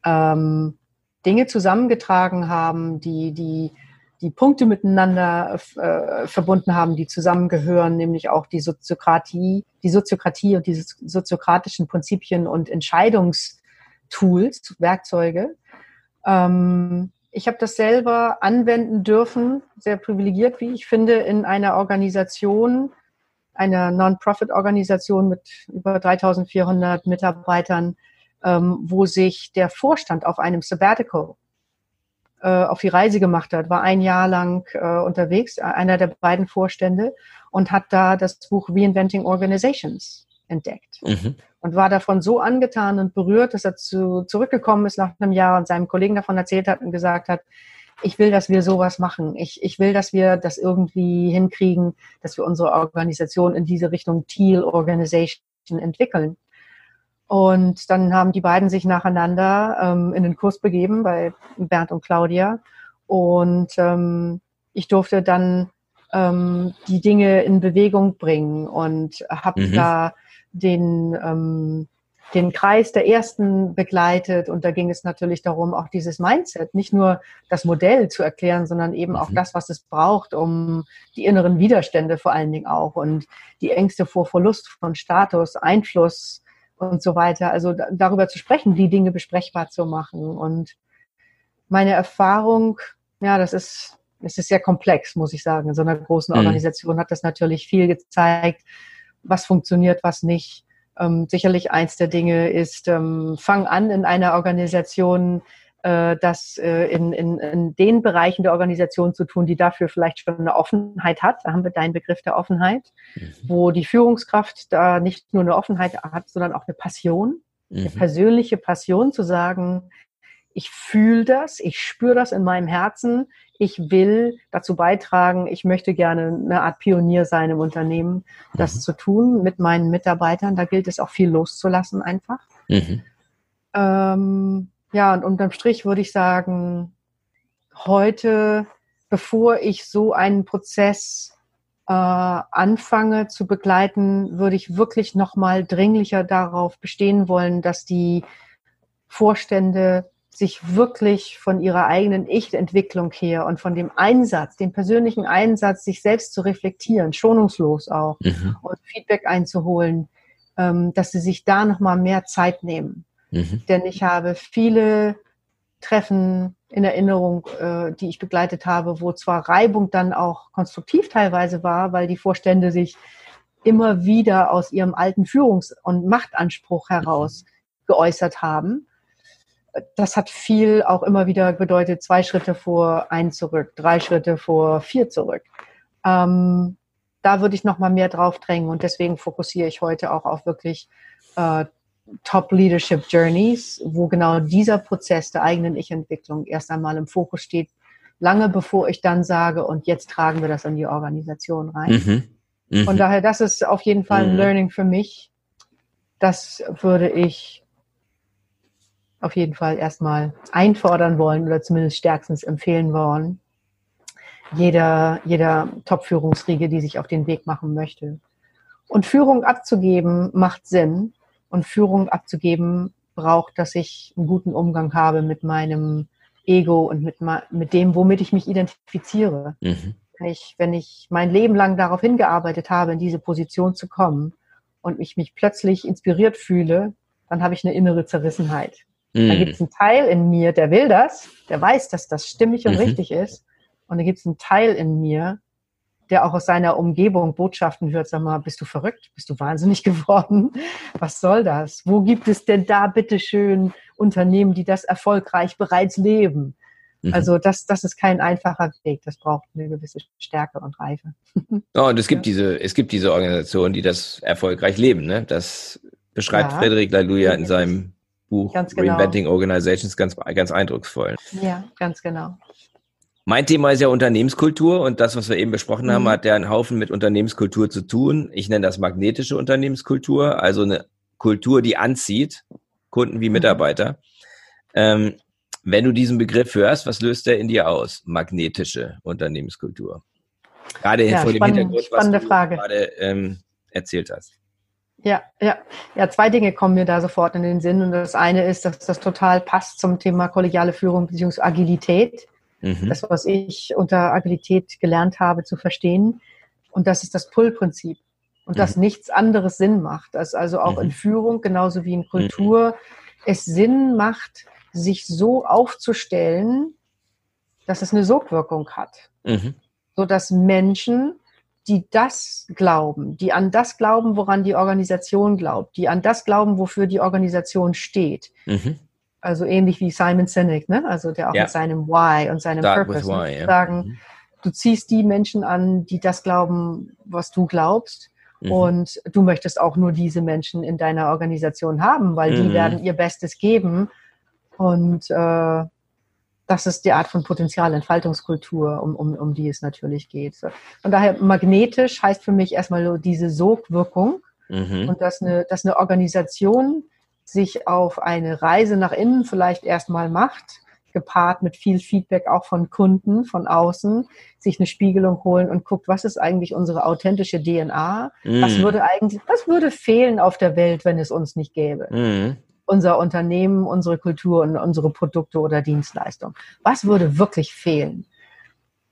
ähm, Dinge zusammengetragen haben, die, die, die Punkte miteinander äh, verbunden haben, die zusammengehören, nämlich auch die Soziokratie, die Soziokratie und diese soziokratischen Prinzipien und Entscheidungstools, Werkzeuge. Ähm, ich habe das selber anwenden dürfen, sehr privilegiert, wie ich finde, in einer Organisation, einer Non-Profit-Organisation mit über 3400 Mitarbeitern, ähm, wo sich der Vorstand auf einem Sabbatical äh, auf die Reise gemacht hat, war ein Jahr lang äh, unterwegs, einer der beiden Vorstände, und hat da das Buch Reinventing Organizations entdeckt. Mhm. Und war davon so angetan und berührt, dass er zu, zurückgekommen ist nach einem Jahr und seinem Kollegen davon erzählt hat und gesagt hat, ich will, dass wir sowas machen. Ich, ich will, dass wir das irgendwie hinkriegen, dass wir unsere Organisation in diese Richtung Teal Organization entwickeln. Und dann haben die beiden sich nacheinander ähm, in den Kurs begeben bei Bernd und Claudia. Und ähm, ich durfte dann ähm, die Dinge in Bewegung bringen und habe mhm. da den, ähm, den Kreis der Ersten begleitet. Und da ging es natürlich darum, auch dieses Mindset, nicht nur das Modell zu erklären, sondern eben mhm. auch das, was es braucht, um die inneren Widerstände vor allen Dingen auch und die Ängste vor Verlust von Status, Einfluss, und so weiter. Also darüber zu sprechen, die Dinge besprechbar zu machen. Und meine Erfahrung, ja, das ist, es ist sehr komplex, muss ich sagen. In so einer großen mhm. Organisation hat das natürlich viel gezeigt, was funktioniert, was nicht. Ähm, sicherlich eins der Dinge ist, ähm, fang an in einer Organisation das äh, in, in, in den Bereichen der Organisation zu tun, die dafür vielleicht schon eine Offenheit hat. Da haben wir deinen Begriff der Offenheit, mhm. wo die Führungskraft da nicht nur eine Offenheit hat, sondern auch eine Passion, mhm. eine persönliche Passion zu sagen, ich fühle das, ich spüre das in meinem Herzen, ich will dazu beitragen, ich möchte gerne eine Art Pionier sein im Unternehmen, das mhm. zu tun mit meinen Mitarbeitern. Da gilt es auch viel loszulassen einfach. Mhm. Ähm, ja, und unterm Strich würde ich sagen, heute, bevor ich so einen Prozess äh, anfange zu begleiten, würde ich wirklich nochmal dringlicher darauf bestehen wollen, dass die Vorstände sich wirklich von ihrer eigenen Ich-Entwicklung her und von dem Einsatz, dem persönlichen Einsatz, sich selbst zu reflektieren, schonungslos auch mhm. und Feedback einzuholen, ähm, dass sie sich da nochmal mehr Zeit nehmen. Mhm. Denn ich habe viele Treffen in Erinnerung, äh, die ich begleitet habe, wo zwar Reibung dann auch konstruktiv teilweise war, weil die Vorstände sich immer wieder aus ihrem alten Führungs- und Machtanspruch heraus geäußert haben. Das hat viel auch immer wieder bedeutet, zwei Schritte vor, ein zurück, drei Schritte vor, vier zurück. Ähm, da würde ich noch mal mehr drauf drängen und deswegen fokussiere ich heute auch auf wirklich äh, Top Leadership Journeys, wo genau dieser Prozess der eigenen Ich-Entwicklung erst einmal im Fokus steht, lange bevor ich dann sage, und jetzt tragen wir das in die Organisation rein. Mhm. Mhm. Von daher, das ist auf jeden Fall ein mhm. Learning für mich. Das würde ich auf jeden Fall erstmal einfordern wollen oder zumindest stärkstens empfehlen wollen. Jeder, jeder Top-Führungsriege, die sich auf den Weg machen möchte. Und Führung abzugeben macht Sinn, und Führung abzugeben braucht, dass ich einen guten Umgang habe mit meinem Ego und mit, mit dem, womit ich mich identifiziere. Mhm. Wenn, ich, wenn ich mein Leben lang darauf hingearbeitet habe, in diese Position zu kommen und ich mich plötzlich inspiriert fühle, dann habe ich eine innere Zerrissenheit. Mhm. Da gibt es einen Teil in mir, der will das, der weiß, dass das stimmig und mhm. richtig ist. Und da gibt es einen Teil in mir, der auch aus seiner Umgebung Botschaften hört, sag mal, bist du verrückt? Bist du wahnsinnig geworden? Was soll das? Wo gibt es denn da bitteschön Unternehmen, die das erfolgreich bereits leben? Mhm. Also das, das ist kein einfacher Weg. Das braucht eine gewisse Stärke und Reife. Oh, und es gibt ja. diese, es gibt diese Organisationen, die das erfolgreich leben. Ne? Das beschreibt ja. Frederik Laluja in seinem Buch genau. Reinventing Organizations ganz, ganz eindrucksvoll. Ja, ganz genau. Mein Thema ist ja Unternehmenskultur und das, was wir eben besprochen haben, mhm. hat ja einen Haufen mit Unternehmenskultur zu tun. Ich nenne das magnetische Unternehmenskultur, also eine Kultur, die anzieht, Kunden wie mhm. Mitarbeiter. Ähm, wenn du diesen Begriff hörst, was löst der in dir aus? Magnetische Unternehmenskultur. Gerade ja, vor dem Hintergrund, was du Frage. gerade ähm, erzählt hast. Ja, ja, ja, zwei Dinge kommen mir da sofort in den Sinn. Und das eine ist, dass das total passt zum Thema kollegiale Führung bzw. Agilität mhm. das, was ich unter Agilität gelernt habe zu verstehen. Und das ist das Pull-Prinzip. Und mhm. dass nichts anderes Sinn macht. Dass also auch mhm. in Führung, genauso wie in Kultur, mhm. es Sinn macht, sich so aufzustellen, dass es eine Sogwirkung hat. Mhm. So dass Menschen, die das glauben, die an das glauben, woran die Organisation glaubt, die an das glauben, wofür die Organisation steht, mhm also ähnlich wie Simon Sinek, ne? also der auch ja. mit seinem Why und seinem Start Purpose why, ja. sagen, mhm. du ziehst die Menschen an, die das glauben, was du glaubst. Mhm. Und du möchtest auch nur diese Menschen in deiner Organisation haben, weil mhm. die werden ihr Bestes geben. Und äh, das ist die Art von Potenzialentfaltungskultur, um, um, um die es natürlich geht. Von daher magnetisch heißt für mich erstmal so diese Sogwirkung mhm. und dass eine, dass eine Organisation sich auf eine Reise nach innen vielleicht erstmal macht, gepaart mit viel Feedback auch von Kunden von außen, sich eine Spiegelung holen und guckt, was ist eigentlich unsere authentische DNA? Mm. Was würde eigentlich, was würde fehlen auf der Welt, wenn es uns nicht gäbe? Mm. Unser Unternehmen, unsere Kultur und unsere Produkte oder Dienstleistungen. Was würde wirklich fehlen?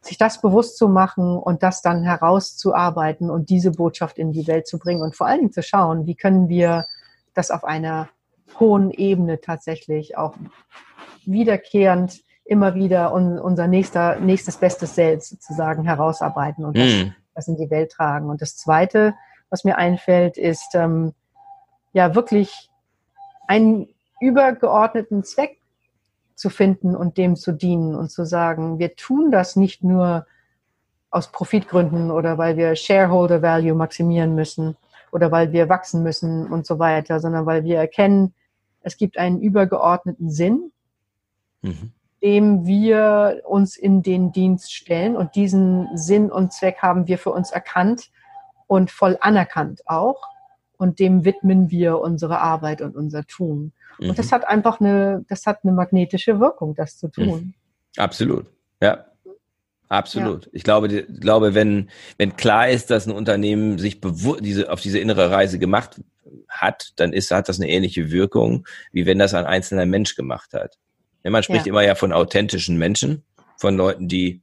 Sich das bewusst zu machen und das dann herauszuarbeiten und diese Botschaft in die Welt zu bringen und vor allen Dingen zu schauen, wie können wir das auf einer hohen Ebene tatsächlich auch wiederkehrend immer wieder un, unser nächster, nächstes bestes Selbst sozusagen herausarbeiten und das, mm. das in die Welt tragen. Und das Zweite, was mir einfällt, ist ähm, ja wirklich einen übergeordneten Zweck zu finden und dem zu dienen und zu sagen, wir tun das nicht nur aus Profitgründen oder weil wir Shareholder Value maximieren müssen oder weil wir wachsen müssen und so weiter, sondern weil wir erkennen, es gibt einen übergeordneten Sinn, mhm. dem wir uns in den Dienst stellen. Und diesen Sinn und Zweck haben wir für uns erkannt und voll anerkannt auch. Und dem widmen wir unsere Arbeit und unser Tun. Mhm. Und das hat einfach eine, das hat eine magnetische Wirkung, das zu tun. Mhm. Absolut. Ja. Absolut. Ja. Ich glaube, ich glaube, wenn, wenn klar ist, dass ein Unternehmen sich diese, auf diese innere Reise gemacht hat, dann ist, hat das eine ähnliche Wirkung, wie wenn das ein einzelner Mensch gemacht hat. Ja, man spricht ja. immer ja von authentischen Menschen, von Leuten, die,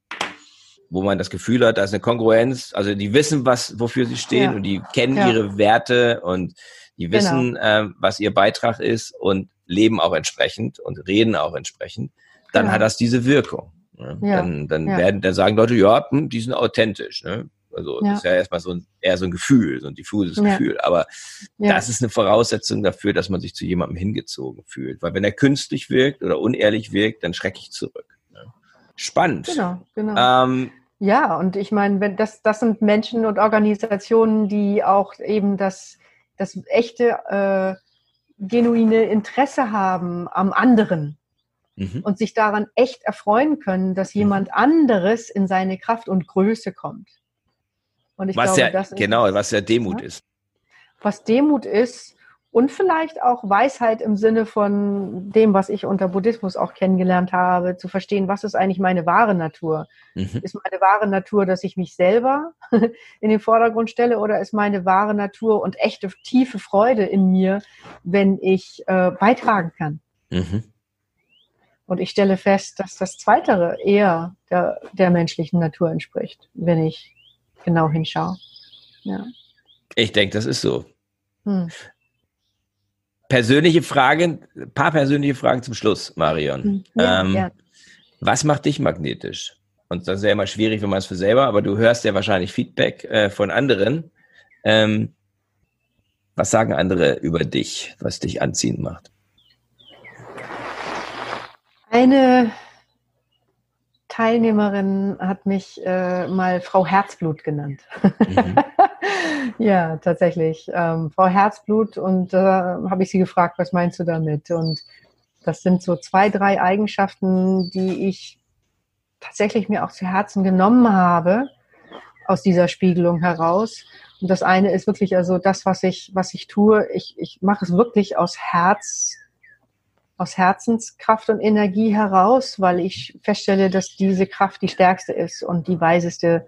wo man das Gefühl hat, da ist eine Kongruenz, also die wissen, was, wofür sie stehen ja. und die kennen ihre Werte und die wissen, genau. äh, was ihr Beitrag ist und leben auch entsprechend und reden auch entsprechend, dann genau. hat das diese Wirkung. Ne? Dann, dann werden, dann sagen Leute, ja, hm, die sind authentisch. Ne? Also ja. das ist ja erstmal so ein, eher so ein Gefühl, so ein diffuses ja. Gefühl. Aber ja. das ist eine Voraussetzung dafür, dass man sich zu jemandem hingezogen fühlt. Weil wenn er künstlich wirkt oder unehrlich wirkt, dann schrecke ich zurück. Ne? Spannend. Genau, genau. Ähm, ja, und ich meine, wenn das, das sind Menschen und Organisationen, die auch eben das, das echte, äh, genuine Interesse haben am anderen mhm. und sich daran echt erfreuen können, dass mhm. jemand anderes in seine Kraft und Größe kommt. Und ich was glaube, ja, das genau, ist, was ja Demut ja, ist. Was Demut ist und vielleicht auch Weisheit im Sinne von dem, was ich unter Buddhismus auch kennengelernt habe, zu verstehen, was ist eigentlich meine wahre Natur? Mhm. Ist meine wahre Natur, dass ich mich selber in den Vordergrund stelle oder ist meine wahre Natur und echte tiefe Freude in mir, wenn ich äh, beitragen kann? Mhm. Und ich stelle fest, dass das Zweitere eher der, der menschlichen Natur entspricht, wenn ich genau hinschaue. Ja. Ich denke, das ist so. Hm. Persönliche Fragen, ein paar persönliche Fragen zum Schluss, Marion. Hm. Ja, ähm, ja. Was macht dich magnetisch? Und das ist ja immer schwierig, wenn man es für selber, aber du hörst ja wahrscheinlich Feedback äh, von anderen. Ähm, was sagen andere über dich, was dich anziehend macht? Eine Teilnehmerin hat mich äh, mal Frau Herzblut genannt. Mhm. ja, tatsächlich. Ähm, Frau Herzblut und da äh, habe ich sie gefragt, was meinst du damit? Und das sind so zwei, drei Eigenschaften, die ich tatsächlich mir auch zu Herzen genommen habe aus dieser Spiegelung heraus. Und das eine ist wirklich also das, was ich, was ich tue. Ich, ich mache es wirklich aus Herz aus Herzenskraft und Energie heraus, weil ich feststelle, dass diese Kraft die stärkste ist und die weiseste,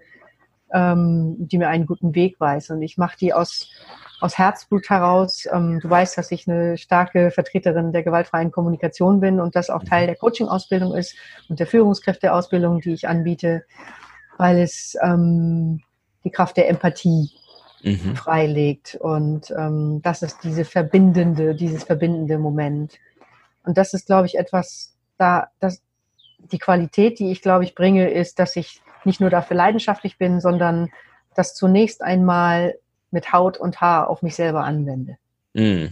ähm, die mir einen guten Weg weiß. Und ich mache die aus, aus Herzblut heraus. Ähm, du weißt, dass ich eine starke Vertreterin der gewaltfreien Kommunikation bin und das auch Teil der Coaching-Ausbildung ist und der Führungskräfteausbildung, die ich anbiete, weil es ähm, die Kraft der Empathie mhm. freilegt. Und ähm, das ist diese verbindende, dieses verbindende Moment. Und das ist, glaube ich, etwas, da, das, die Qualität, die ich, glaube ich, bringe, ist, dass ich nicht nur dafür leidenschaftlich bin, sondern das zunächst einmal mit Haut und Haar auf mich selber anwende. Mm.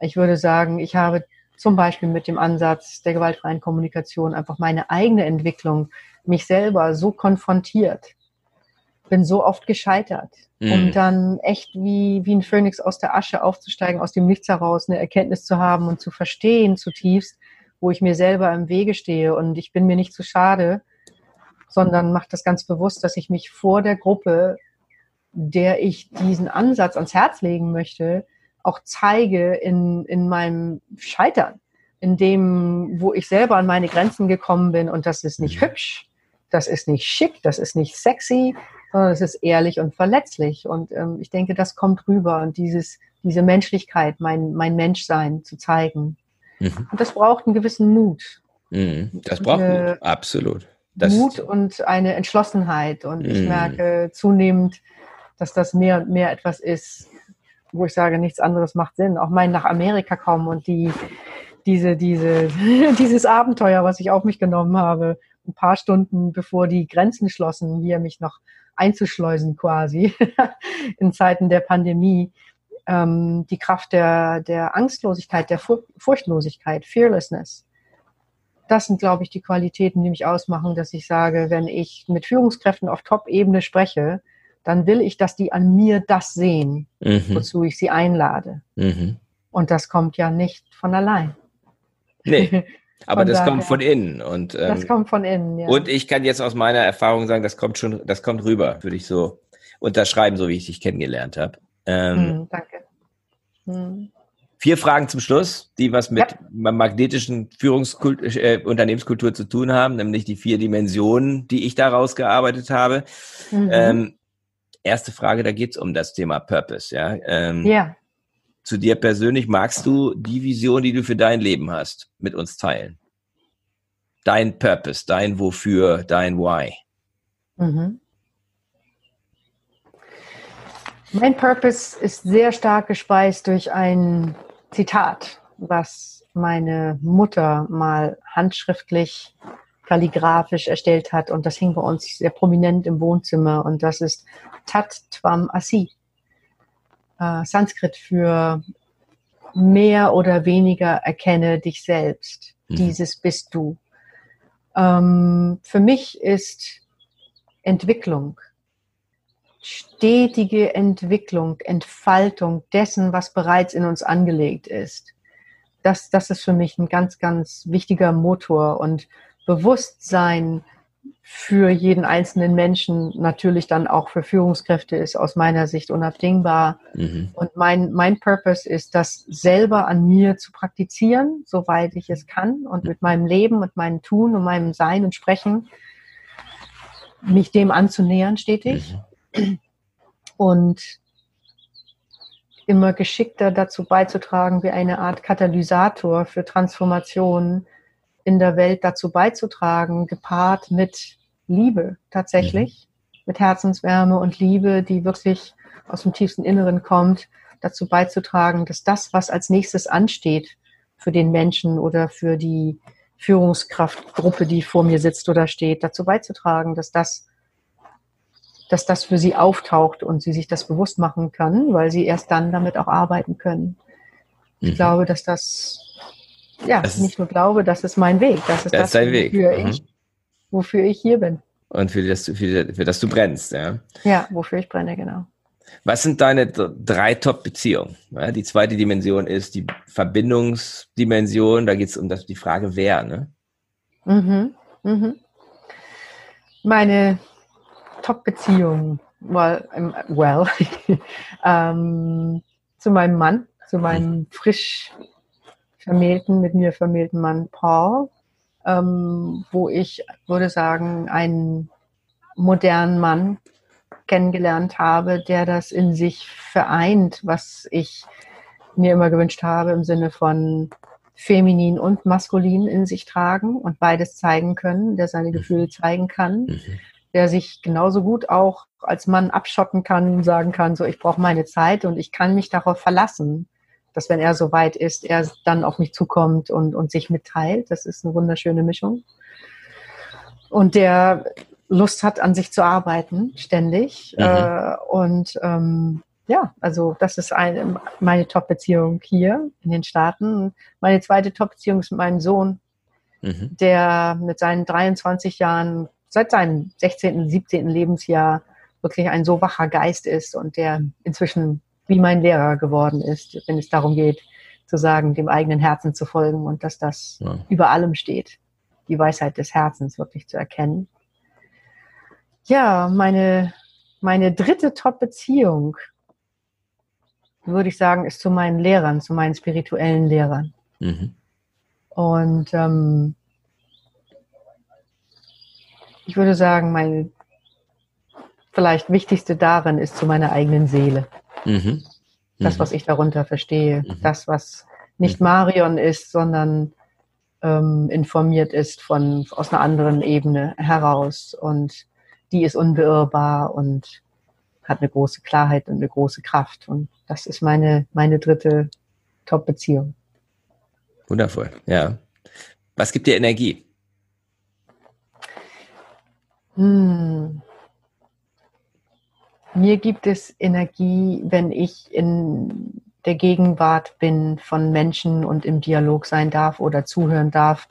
Ich würde sagen, ich habe zum Beispiel mit dem Ansatz der gewaltfreien Kommunikation einfach meine eigene Entwicklung, mich selber so konfrontiert, bin so oft gescheitert, mhm. um dann echt wie, wie ein Phönix aus der Asche aufzusteigen, aus dem Nichts heraus eine Erkenntnis zu haben und zu verstehen zutiefst, wo ich mir selber im Wege stehe. Und ich bin mir nicht zu schade, sondern mache das ganz bewusst, dass ich mich vor der Gruppe, der ich diesen Ansatz ans Herz legen möchte, auch zeige in, in meinem Scheitern, in dem, wo ich selber an meine Grenzen gekommen bin und das ist nicht mhm. hübsch, das ist nicht schick, das ist nicht sexy, sondern es ist ehrlich und verletzlich. Und ähm, ich denke, das kommt rüber und dieses, diese Menschlichkeit, mein, mein Menschsein zu zeigen. Mhm. Und das braucht einen gewissen Mut. Mhm. Das braucht Mut, absolut. Das Mut und eine Entschlossenheit. Und ich mhm. merke zunehmend, dass das mehr und mehr etwas ist, wo ich sage, nichts anderes macht Sinn. Auch mein nach Amerika kommen und die, diese, diese, dieses Abenteuer, was ich auf mich genommen habe, ein paar Stunden bevor die Grenzen schlossen, hier mich noch einzuschleusen quasi in Zeiten der Pandemie. Ähm, die Kraft der, der Angstlosigkeit, der Furchtlosigkeit, Fearlessness. Das sind, glaube ich, die Qualitäten, die mich ausmachen, dass ich sage, wenn ich mit Führungskräften auf Top-Ebene spreche, dann will ich, dass die an mir das sehen, mhm. wozu ich sie einlade. Mhm. Und das kommt ja nicht von allein. Nee. Aber das daher, kommt von innen und ähm, das kommt von innen. Ja. Und ich kann jetzt aus meiner Erfahrung sagen, das kommt schon, das kommt rüber, würde ich so unterschreiben, so wie ich dich kennengelernt habe. Ähm, hm, danke. Hm. Vier Fragen zum Schluss, die was mit ja. magnetischen Führungskultur, äh, Unternehmenskultur zu tun haben, nämlich die vier Dimensionen, die ich daraus gearbeitet habe. Mhm. Ähm, erste Frage, da geht es um das Thema Purpose. Ja. Ähm, ja zu dir persönlich, magst du die Vision, die du für dein Leben hast, mit uns teilen? Dein Purpose, dein Wofür, dein Why. Mhm. Mein Purpose ist sehr stark gespeist durch ein Zitat, was meine Mutter mal handschriftlich, kalligrafisch erstellt hat. Und das hing bei uns sehr prominent im Wohnzimmer. Und das ist Tat Tvam Asi äh, Sanskrit für mehr oder weniger erkenne dich selbst. Mhm. Dieses bist du. Ähm, für mich ist Entwicklung, stetige Entwicklung, Entfaltung dessen, was bereits in uns angelegt ist. Das, das ist für mich ein ganz, ganz wichtiger Motor und Bewusstsein für jeden einzelnen Menschen, natürlich dann auch für Führungskräfte, ist aus meiner Sicht unabdingbar. Mhm. Und mein, mein Purpose ist, das selber an mir zu praktizieren, soweit ich es kann und mit meinem Leben und meinem Tun und meinem Sein und Sprechen mich dem anzunähern stetig. Mhm. Und immer geschickter dazu beizutragen, wie eine Art Katalysator für Transformationen in der Welt dazu beizutragen, gepaart mit Liebe tatsächlich, mhm. mit Herzenswärme und Liebe, die wirklich aus dem tiefsten Inneren kommt, dazu beizutragen, dass das, was als nächstes ansteht für den Menschen oder für die Führungskraftgruppe, die vor mir sitzt oder steht, dazu beizutragen, dass das, dass das für sie auftaucht und sie sich das bewusst machen kann, weil sie erst dann damit auch arbeiten können. Ich mhm. glaube, dass das ja, das nicht nur glaube, das ist mein Weg. Das ist das, das wofür, mhm. ich, wofür ich hier bin. Und für das, für, für das du brennst, ja? Ja, wofür ich brenne, genau. Was sind deine drei Top-Beziehungen? Ja, die zweite Dimension ist die Verbindungsdimension. Da geht es um das, die Frage, wer, ne? Mhm, mhm. Meine Top-Beziehung, well, well ähm, zu meinem Mann, zu meinem frisch vermählten, mit mir vermählten Mann Paul, ähm, wo ich würde sagen, einen modernen Mann kennengelernt habe, der das in sich vereint, was ich mir immer gewünscht habe im Sinne von feminin und maskulin in sich tragen und beides zeigen können, der seine mhm. Gefühle zeigen kann, mhm. der sich genauso gut auch als Mann abschotten kann, sagen kann, so ich brauche meine Zeit und ich kann mich darauf verlassen dass wenn er soweit ist, er dann auf mich zukommt und, und sich mitteilt. Das ist eine wunderschöne Mischung. Und der Lust hat, an sich zu arbeiten, ständig. Mhm. Äh, und ähm, ja, also das ist eine, meine Top-Beziehung hier in den Staaten. Meine zweite Top-Beziehung ist mit meinem Sohn, mhm. der mit seinen 23 Jahren, seit seinem 16., 17. Lebensjahr wirklich ein so wacher Geist ist und der inzwischen wie mein Lehrer geworden ist, wenn es darum geht, zu sagen, dem eigenen Herzen zu folgen und dass das ja. über allem steht, die Weisheit des Herzens wirklich zu erkennen. Ja, meine, meine dritte Top-Beziehung. würde ich sagen, ist zu meinen Lehrern, zu meinen spirituellen Lehrern. Mhm. Und ähm, ich würde sagen, mein vielleicht wichtigste darin ist zu meiner eigenen Seele. Mhm. Das, mhm. was ich darunter verstehe. Mhm. Das, was nicht mhm. Marion ist, sondern ähm, informiert ist von aus einer anderen Ebene heraus. Und die ist unbeirrbar und hat eine große Klarheit und eine große Kraft. Und das ist meine, meine dritte Top-Beziehung. Wundervoll, ja. Was gibt dir Energie? Hm. Mir gibt es Energie, wenn ich in der Gegenwart bin von Menschen und im Dialog sein darf oder zuhören darf,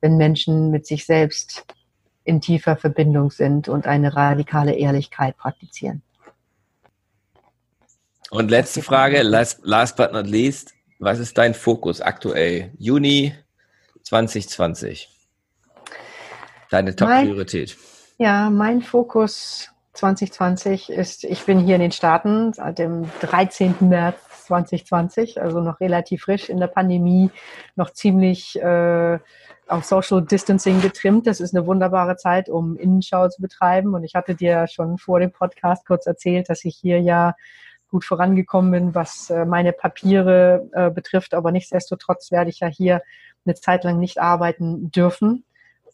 wenn Menschen mit sich selbst in tiefer Verbindung sind und eine radikale Ehrlichkeit praktizieren. Und letzte Frage, last, last but not least, was ist dein Fokus aktuell? Juni 2020. Deine Top-Priorität. Ja, mein Fokus 2020 ist, ich bin hier in den Staaten seit dem 13. März 2020, also noch relativ frisch in der Pandemie, noch ziemlich äh, auf Social Distancing getrimmt. Das ist eine wunderbare Zeit, um Innenschau zu betreiben. Und ich hatte dir schon vor dem Podcast kurz erzählt, dass ich hier ja gut vorangekommen bin, was äh, meine Papiere äh, betrifft. Aber nichtsdestotrotz werde ich ja hier eine Zeit lang nicht arbeiten dürfen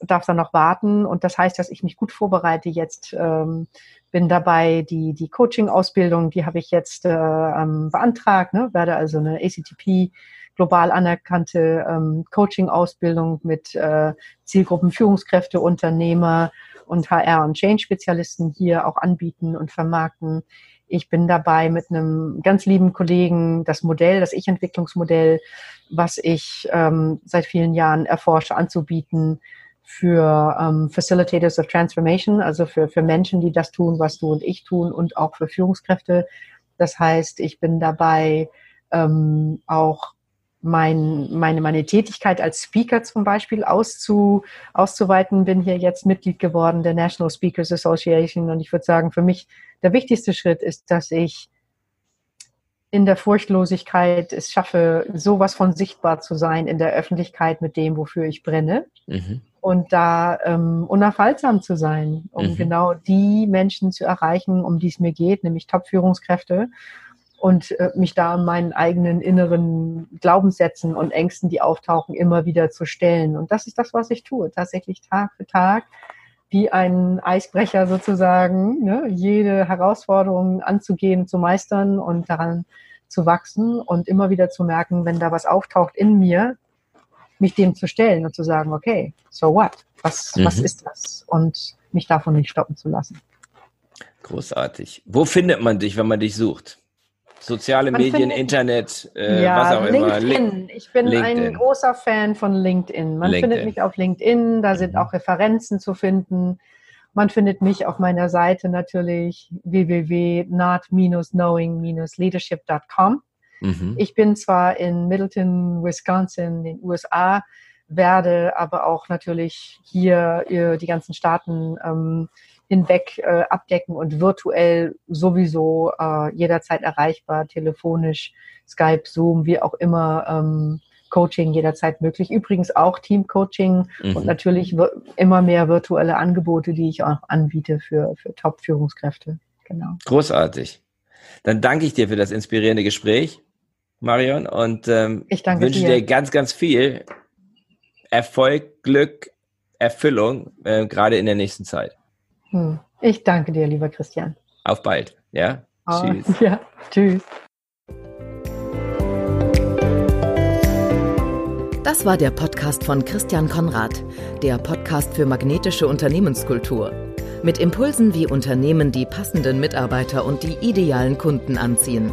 darf dann noch warten. Und das heißt, dass ich mich gut vorbereite jetzt. Ähm, bin dabei, die, die Coaching-Ausbildung, die habe ich jetzt äh, ähm, beantragt, ne? werde also eine ACTP global anerkannte ähm, Coaching-Ausbildung mit äh, Zielgruppen Führungskräfte, Unternehmer und HR- und Change-Spezialisten hier auch anbieten und vermarkten. Ich bin dabei mit einem ganz lieben Kollegen das Modell, das Ich-Entwicklungsmodell, was ich ähm, seit vielen Jahren erforsche, anzubieten für ähm, Facilitators of Transformation, also für, für Menschen, die das tun, was du und ich tun und auch für Führungskräfte. Das heißt, ich bin dabei ähm, auch mein, meine, meine Tätigkeit als Speaker zum Beispiel auszu, auszuweiten. Bin hier jetzt Mitglied geworden der National Speakers Association und ich würde sagen, für mich der wichtigste Schritt ist, dass ich in der Furchtlosigkeit es schaffe, sowas von sichtbar zu sein in der Öffentlichkeit mit dem, wofür ich brenne. Mhm und da ähm, unaufhaltsam zu sein, um mhm. genau die Menschen zu erreichen, um die es mir geht, nämlich Top-Führungskräfte und äh, mich da meinen eigenen inneren Glaubenssätzen und Ängsten, die auftauchen, immer wieder zu stellen. Und das ist das, was ich tue, tatsächlich Tag für Tag wie ein Eisbrecher sozusagen, ne, jede Herausforderung anzugehen, zu meistern und daran zu wachsen und immer wieder zu merken, wenn da was auftaucht in mir, mich dem zu stellen und zu sagen, okay, so what? Was, mhm. was ist das? Und mich davon nicht stoppen zu lassen. Großartig. Wo findet man dich, wenn man dich sucht? Soziale man Medien, findet, Internet, äh, ja, was auch LinkedIn. immer. LinkedIn. Ich bin LinkedIn. ein großer Fan von LinkedIn. Man LinkedIn. findet mich auf LinkedIn, da sind mhm. auch Referenzen zu finden. Man findet mich auf meiner Seite natürlich www.not-knowing-leadership.com. Mhm. Ich bin zwar in Middleton, Wisconsin, den USA, werde aber auch natürlich hier äh, die ganzen Staaten ähm, hinweg äh, abdecken und virtuell sowieso äh, jederzeit erreichbar, telefonisch, Skype, Zoom, wie auch immer, ähm, Coaching jederzeit möglich. Übrigens auch Team-Coaching mhm. und natürlich immer mehr virtuelle Angebote, die ich auch anbiete für, für Top-Führungskräfte. Genau. Großartig. Dann danke ich dir für das inspirierende Gespräch. Marion, und ähm, ich wünsche dir. dir ganz, ganz viel Erfolg, Glück, Erfüllung, äh, gerade in der nächsten Zeit. Hm. Ich danke dir, lieber Christian. Auf bald. Ja. Oh, tschüss. Ja, tschüss. Das war der Podcast von Christian Konrad, der Podcast für magnetische Unternehmenskultur. Mit Impulsen, wie Unternehmen die passenden Mitarbeiter und die idealen Kunden anziehen.